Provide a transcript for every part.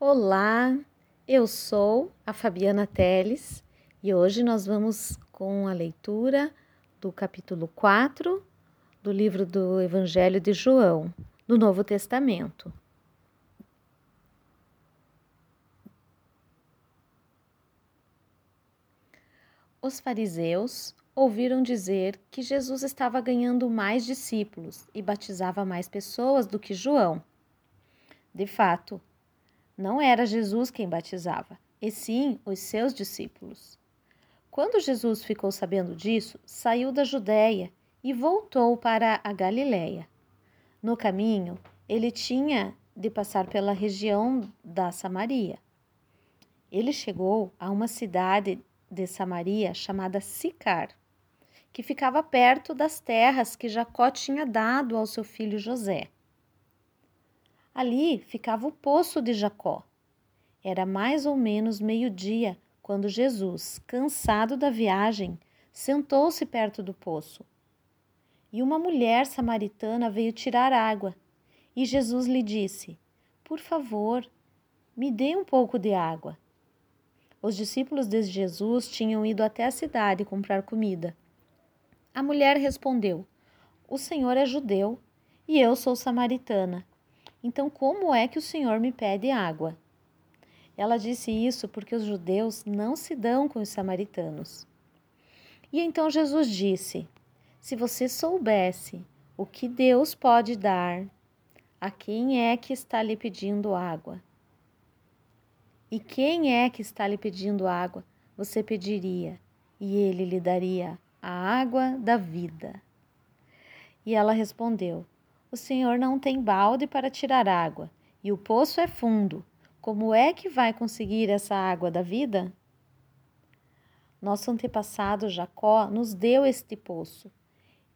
Olá, eu sou a Fabiana Teles e hoje nós vamos com a leitura do capítulo 4 do livro do Evangelho de João, do Novo Testamento. Os fariseus ouviram dizer que Jesus estava ganhando mais discípulos e batizava mais pessoas do que João. De fato, não era Jesus quem batizava, e sim os seus discípulos. Quando Jesus ficou sabendo disso, saiu da Judéia e voltou para a Galiléia. No caminho, ele tinha de passar pela região da Samaria. Ele chegou a uma cidade de Samaria chamada Sicar, que ficava perto das terras que Jacó tinha dado ao seu filho José. Ali ficava o poço de Jacó. Era mais ou menos meio-dia quando Jesus, cansado da viagem, sentou-se perto do poço. E uma mulher samaritana veio tirar água. E Jesus lhe disse: Por favor, me dê um pouco de água. Os discípulos de Jesus tinham ido até a cidade comprar comida. A mulher respondeu: O Senhor é judeu e eu sou samaritana. Então, como é que o Senhor me pede água? Ela disse isso porque os judeus não se dão com os samaritanos. E então Jesus disse: Se você soubesse o que Deus pode dar, a quem é que está lhe pedindo água? E quem é que está lhe pedindo água? Você pediria, e ele lhe daria a água da vida. E ela respondeu: o senhor não tem balde para tirar água, e o poço é fundo. Como é que vai conseguir essa água da vida? Nosso antepassado Jacó nos deu este poço.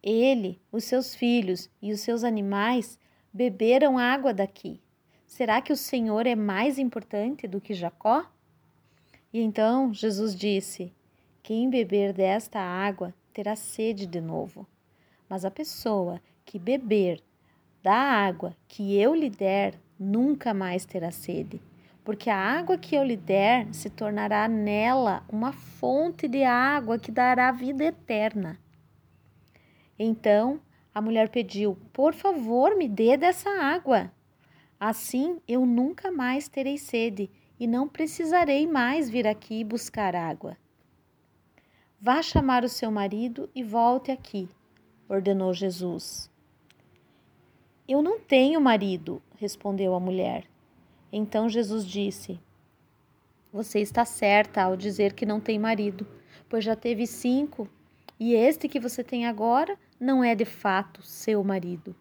Ele, os seus filhos e os seus animais beberam água daqui. Será que o Senhor é mais importante do que Jacó? E então Jesus disse: Quem beber desta água terá sede de novo. Mas a pessoa que beber da água que eu lhe der, nunca mais terá sede, porque a água que eu lhe der se tornará nela uma fonte de água que dará vida eterna. Então a mulher pediu: Por favor, me dê dessa água. Assim eu nunca mais terei sede e não precisarei mais vir aqui buscar água. Vá chamar o seu marido e volte aqui, ordenou Jesus. Eu não tenho marido, respondeu a mulher. Então Jesus disse: Você está certa ao dizer que não tem marido, pois já teve cinco, e este que você tem agora não é de fato seu marido.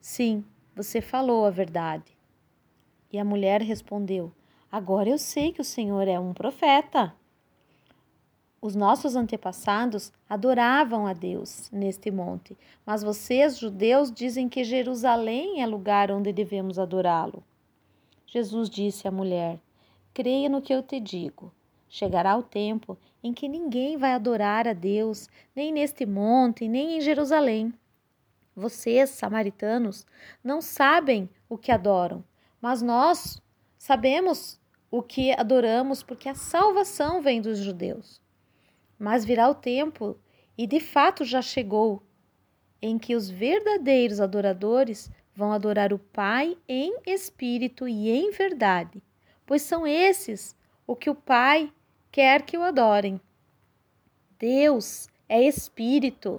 Sim, você falou a verdade. E a mulher respondeu: Agora eu sei que o Senhor é um profeta. Os nossos antepassados adoravam a Deus neste monte, mas vocês, judeus, dizem que Jerusalém é lugar onde devemos adorá-lo. Jesus disse à mulher: Creia no que eu te digo. Chegará o tempo em que ninguém vai adorar a Deus, nem neste monte, nem em Jerusalém. Vocês, samaritanos, não sabem o que adoram, mas nós sabemos o que adoramos porque a salvação vem dos judeus. Mas virá o tempo, e de fato já chegou, em que os verdadeiros adoradores vão adorar o Pai em espírito e em verdade, pois são esses o que o Pai quer que o adorem. Deus é espírito,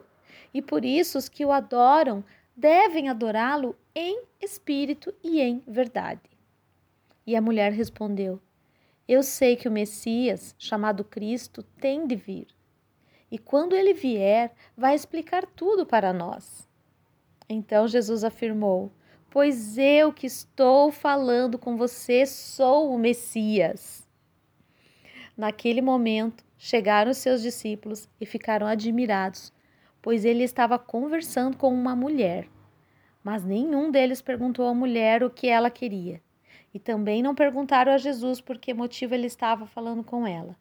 e por isso os que o adoram devem adorá-lo em espírito e em verdade. E a mulher respondeu: eu sei que o Messias, chamado Cristo, tem de vir. E quando ele vier, vai explicar tudo para nós. Então Jesus afirmou: Pois eu que estou falando com você sou o Messias. Naquele momento, chegaram os seus discípulos e ficaram admirados, pois ele estava conversando com uma mulher. Mas nenhum deles perguntou à mulher o que ela queria. E também não perguntaram a Jesus por que motivo ele estava falando com ela.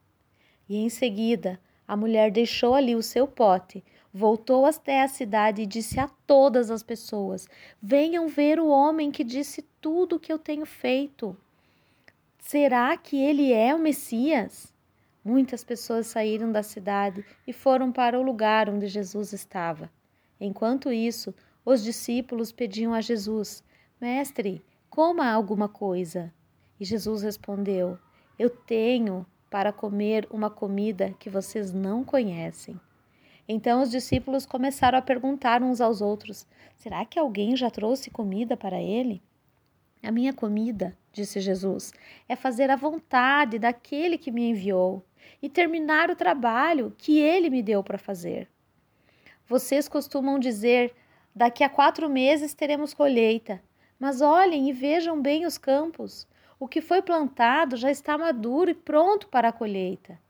E em seguida, a mulher deixou ali o seu pote, voltou até a cidade e disse a todas as pessoas: Venham ver o homem que disse tudo o que eu tenho feito. Será que ele é o Messias? Muitas pessoas saíram da cidade e foram para o lugar onde Jesus estava. Enquanto isso, os discípulos pediam a Jesus: Mestre, coma alguma coisa. E Jesus respondeu: Eu tenho para comer uma comida que vocês não conhecem. Então os discípulos começaram a perguntar uns aos outros: Será que alguém já trouxe comida para ele? A minha comida, disse Jesus, é fazer a vontade daquele que me enviou e terminar o trabalho que ele me deu para fazer. Vocês costumam dizer: daqui a quatro meses teremos colheita. Mas olhem e vejam bem os campos. O que foi plantado já está maduro e pronto para a colheita.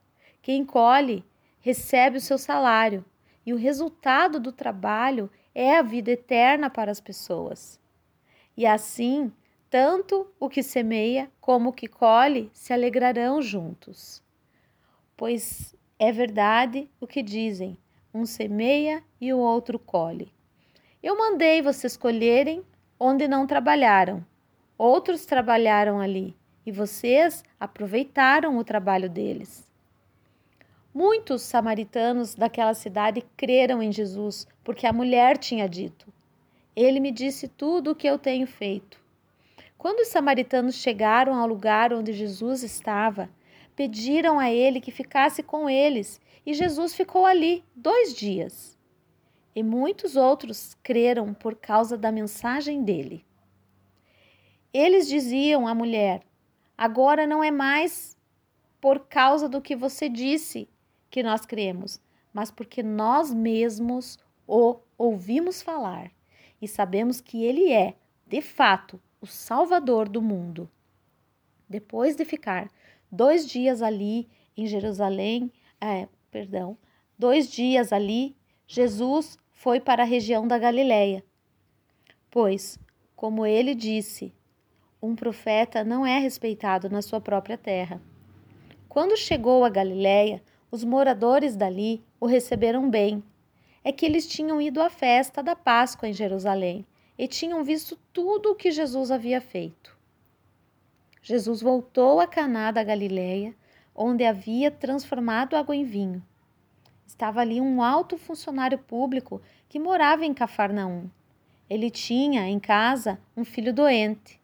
Quem colhe recebe o seu salário, e o resultado do trabalho é a vida eterna para as pessoas. E assim, tanto o que semeia como o que colhe se alegrarão juntos. Pois é verdade o que dizem: um semeia e o outro colhe. Eu mandei vocês colherem onde não trabalharam. Outros trabalharam ali e vocês aproveitaram o trabalho deles. Muitos samaritanos daquela cidade creram em Jesus porque a mulher tinha dito: Ele me disse tudo o que eu tenho feito. Quando os samaritanos chegaram ao lugar onde Jesus estava, pediram a ele que ficasse com eles, e Jesus ficou ali dois dias. E muitos outros creram por causa da mensagem dele. Eles diziam à mulher: Agora não é mais por causa do que você disse que nós cremos, mas porque nós mesmos o ouvimos falar e sabemos que ele é, de fato, o Salvador do mundo. Depois de ficar dois dias ali em Jerusalém, é, perdão, dois dias ali, Jesus foi para a região da Galileia. Pois, como ele disse, um profeta não é respeitado na sua própria terra. Quando chegou a Galileia, os moradores dali o receberam bem. É que eles tinham ido à festa da Páscoa em Jerusalém e tinham visto tudo o que Jesus havia feito. Jesus voltou a Caná da Galileia, onde havia transformado água em vinho. Estava ali um alto funcionário público que morava em Cafarnaum. Ele tinha em casa um filho doente.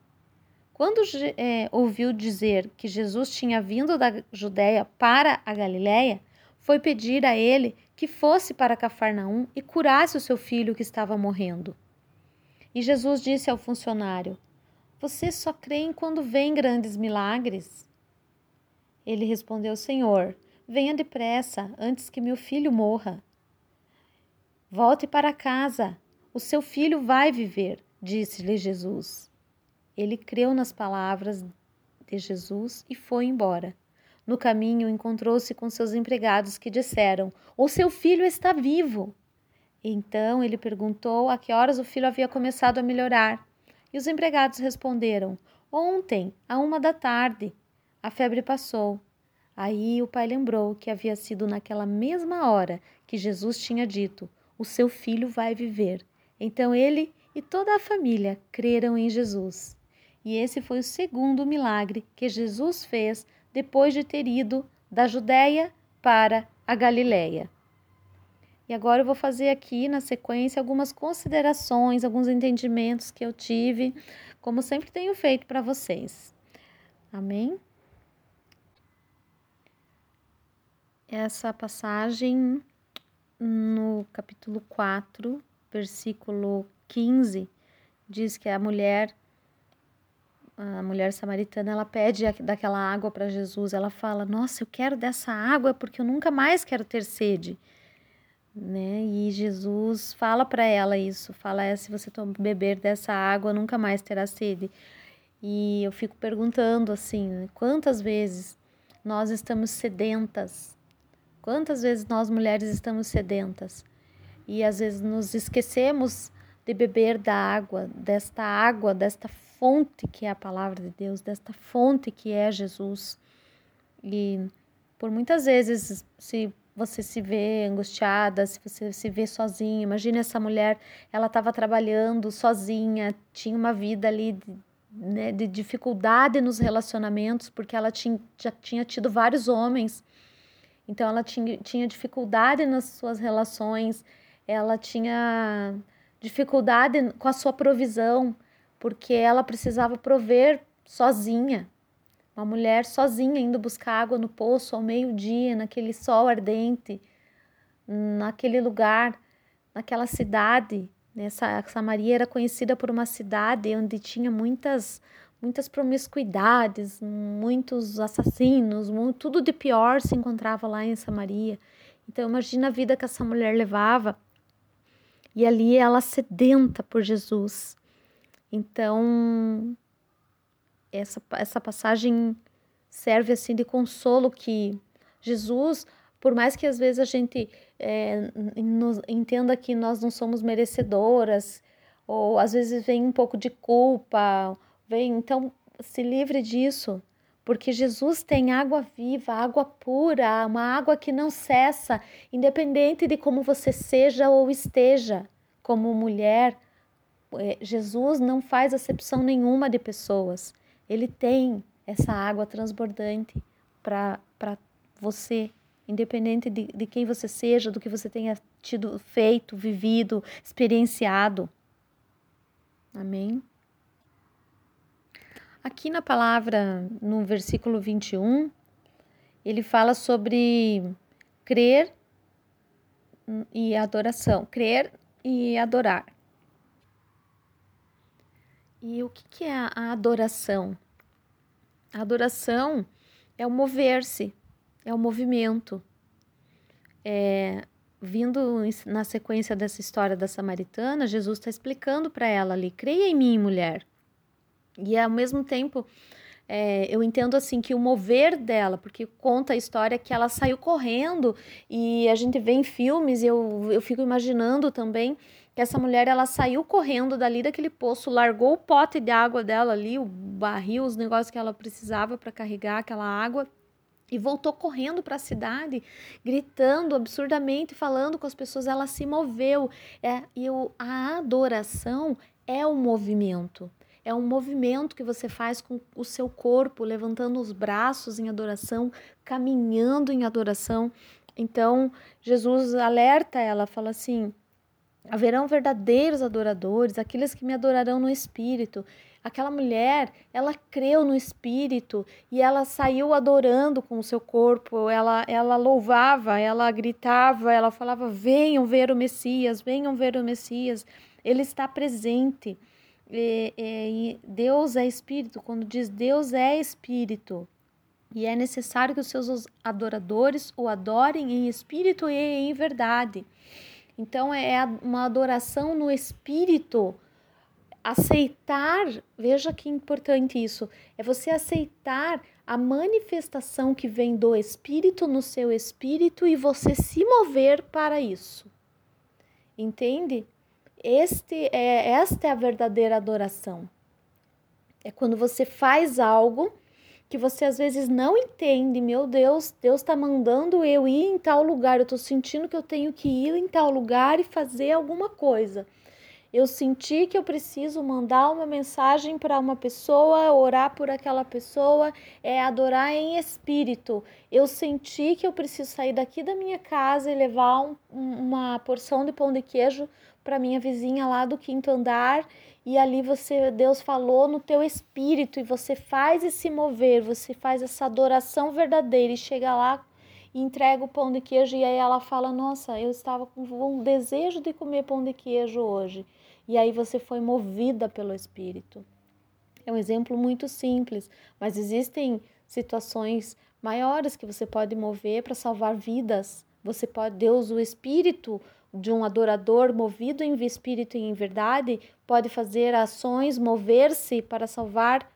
Quando é, ouviu dizer que Jesus tinha vindo da Judéia para a Galiléia, foi pedir a ele que fosse para Cafarnaum e curasse o seu filho que estava morrendo. E Jesus disse ao funcionário: Você só crê quando vêm grandes milagres? Ele respondeu: Senhor, venha depressa, antes que meu filho morra. Volte para casa, o seu filho vai viver, disse-lhe Jesus. Ele creu nas palavras de Jesus e foi embora. No caminho, encontrou-se com seus empregados que disseram: O seu filho está vivo. Então ele perguntou a que horas o filho havia começado a melhorar. E os empregados responderam: Ontem, à uma da tarde. A febre passou. Aí o pai lembrou que havia sido naquela mesma hora que Jesus tinha dito: O seu filho vai viver. Então ele e toda a família creram em Jesus. E esse foi o segundo milagre que Jesus fez depois de ter ido da Judéia para a Galiléia. E agora eu vou fazer aqui na sequência algumas considerações, alguns entendimentos que eu tive, como sempre tenho feito para vocês. Amém? Essa passagem no capítulo 4, versículo 15, diz que a mulher a mulher samaritana, ela pede daquela água para Jesus. Ela fala: "Nossa, eu quero dessa água porque eu nunca mais quero ter sede" né? E Jesus fala para ela isso, fala é, se você beber dessa água nunca mais terá sede. E eu fico perguntando assim, né? quantas vezes nós estamos sedentas? Quantas vezes nós mulheres estamos sedentas? E às vezes nos esquecemos de beber da água, desta água, desta fonte que é a palavra de Deus, desta fonte que é Jesus. E por muitas vezes, se você se vê angustiada, se você se vê sozinha. Imagina essa mulher, ela estava trabalhando sozinha, tinha uma vida ali de, né, de dificuldade nos relacionamentos, porque ela tinha, já tinha tido vários homens, então ela tinha, tinha dificuldade nas suas relações, ela tinha dificuldade com a sua provisão, porque ela precisava prover sozinha. Uma mulher sozinha indo buscar água no poço ao meio-dia, naquele sol ardente, naquele lugar, naquela cidade. Essa Samaria era conhecida por uma cidade onde tinha muitas muitas promiscuidades, muitos assassinos, muito, tudo de pior se encontrava lá em Samaria. Então imagina a vida que essa mulher levava. E ali ela sedenta por Jesus. Então essa, essa passagem serve assim de consolo que Jesus, por mais que às vezes a gente é, nos, entenda que nós não somos merecedoras, ou às vezes vem um pouco de culpa, vem, então se livre disso, porque Jesus tem água viva, água pura, uma água que não cessa, independente de como você seja ou esteja, como mulher. É, Jesus não faz acepção nenhuma de pessoas. Ele tem essa água transbordante para você, independente de, de quem você seja, do que você tenha tido feito, vivido, experienciado. Amém? Aqui na palavra, no versículo 21, ele fala sobre crer e adoração. Crer e adorar. E o que, é a adoração? A adoração é o mover-se, é o movimento. É, vindo na sequência dessa história da samaritana, Jesus está explicando para ela ali: creia em mim, mulher. E ao mesmo tempo, é, eu entendo assim que o mover dela, porque conta a história que ela saiu correndo e a gente vê em filmes, eu, eu fico imaginando também que essa mulher ela saiu correndo dali daquele poço, largou o pote de água dela ali, o barril, os negócios que ela precisava para carregar aquela água e voltou correndo para a cidade, gritando absurdamente, falando com as pessoas. Ela se moveu. É, e o, a adoração é um movimento. É um movimento que você faz com o seu corpo, levantando os braços em adoração, caminhando em adoração. Então, Jesus alerta ela, fala assim: Haverão verdadeiros adoradores, aqueles que me adorarão no espírito. Aquela mulher, ela creu no espírito e ela saiu adorando com o seu corpo. Ela, ela louvava, ela gritava, ela falava: Venham ver o Messias, venham ver o Messias. Ele está presente. E, e, Deus é espírito. Quando diz Deus é espírito, e é necessário que os seus adoradores o adorem em espírito e em verdade. Então é uma adoração no espírito. Aceitar, veja que importante isso, é você aceitar a manifestação que vem do espírito no seu espírito e você se mover para isso. Entende? Este é esta é a verdadeira adoração. É quando você faz algo que você às vezes não entende, meu Deus, Deus está mandando eu ir em tal lugar, eu estou sentindo que eu tenho que ir em tal lugar e fazer alguma coisa. Eu senti que eu preciso mandar uma mensagem para uma pessoa, orar por aquela pessoa, é adorar em espírito. Eu senti que eu preciso sair daqui da minha casa e levar um, uma porção de pão de queijo para minha vizinha lá do quinto andar e ali você Deus falou no teu espírito e você faz esse mover, você faz essa adoração verdadeira e chega lá e entrega o pão de queijo e aí ela fala: "Nossa, eu estava com um desejo de comer pão de queijo hoje". E aí você foi movida pelo espírito. É um exemplo muito simples, mas existem situações maiores que você pode mover para salvar vidas. Você pode Deus, o espírito de um adorador movido em espírito e em verdade pode fazer ações, mover-se para salvar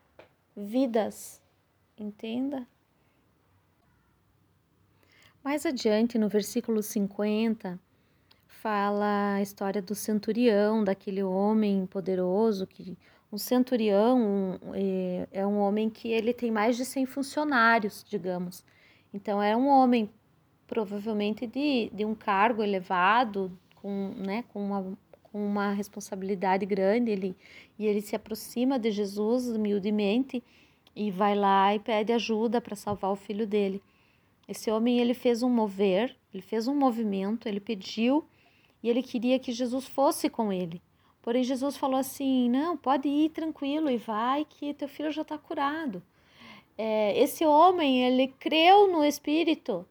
vidas. Entenda? Mais adiante, no versículo 50, fala a história do centurião, daquele homem poderoso que um centurião é, é um homem que ele tem mais de 100 funcionários, digamos. Então é um homem provavelmente de, de um cargo elevado, com, né, com, uma, com uma responsabilidade grande, ele, e ele se aproxima de Jesus humildemente e vai lá e pede ajuda para salvar o filho dele. Esse homem ele fez um mover, ele fez um movimento, ele pediu e ele queria que Jesus fosse com ele. Porém, Jesus falou assim: Não, pode ir tranquilo e vai, que teu filho já está curado. É, esse homem, ele creu no Espírito,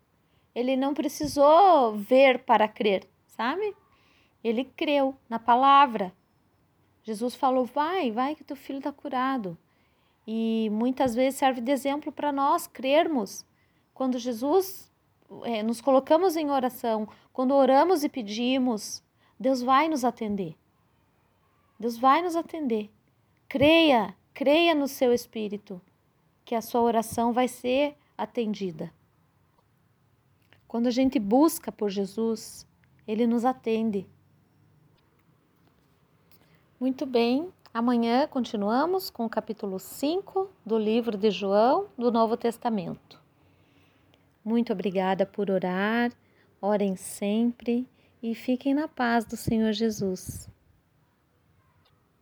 ele não precisou ver para crer, sabe? Ele creu na palavra. Jesus falou: Vai, vai, que teu filho está curado. E muitas vezes serve de exemplo para nós crermos. Quando Jesus é, nos colocamos em oração, quando oramos e pedimos, Deus vai nos atender. Deus vai nos atender. Creia, creia no seu espírito, que a sua oração vai ser atendida. Quando a gente busca por Jesus, ele nos atende. Muito bem, amanhã continuamos com o capítulo 5 do livro de João do Novo Testamento. Muito obrigada por orar, orem sempre e fiquem na paz do Senhor Jesus.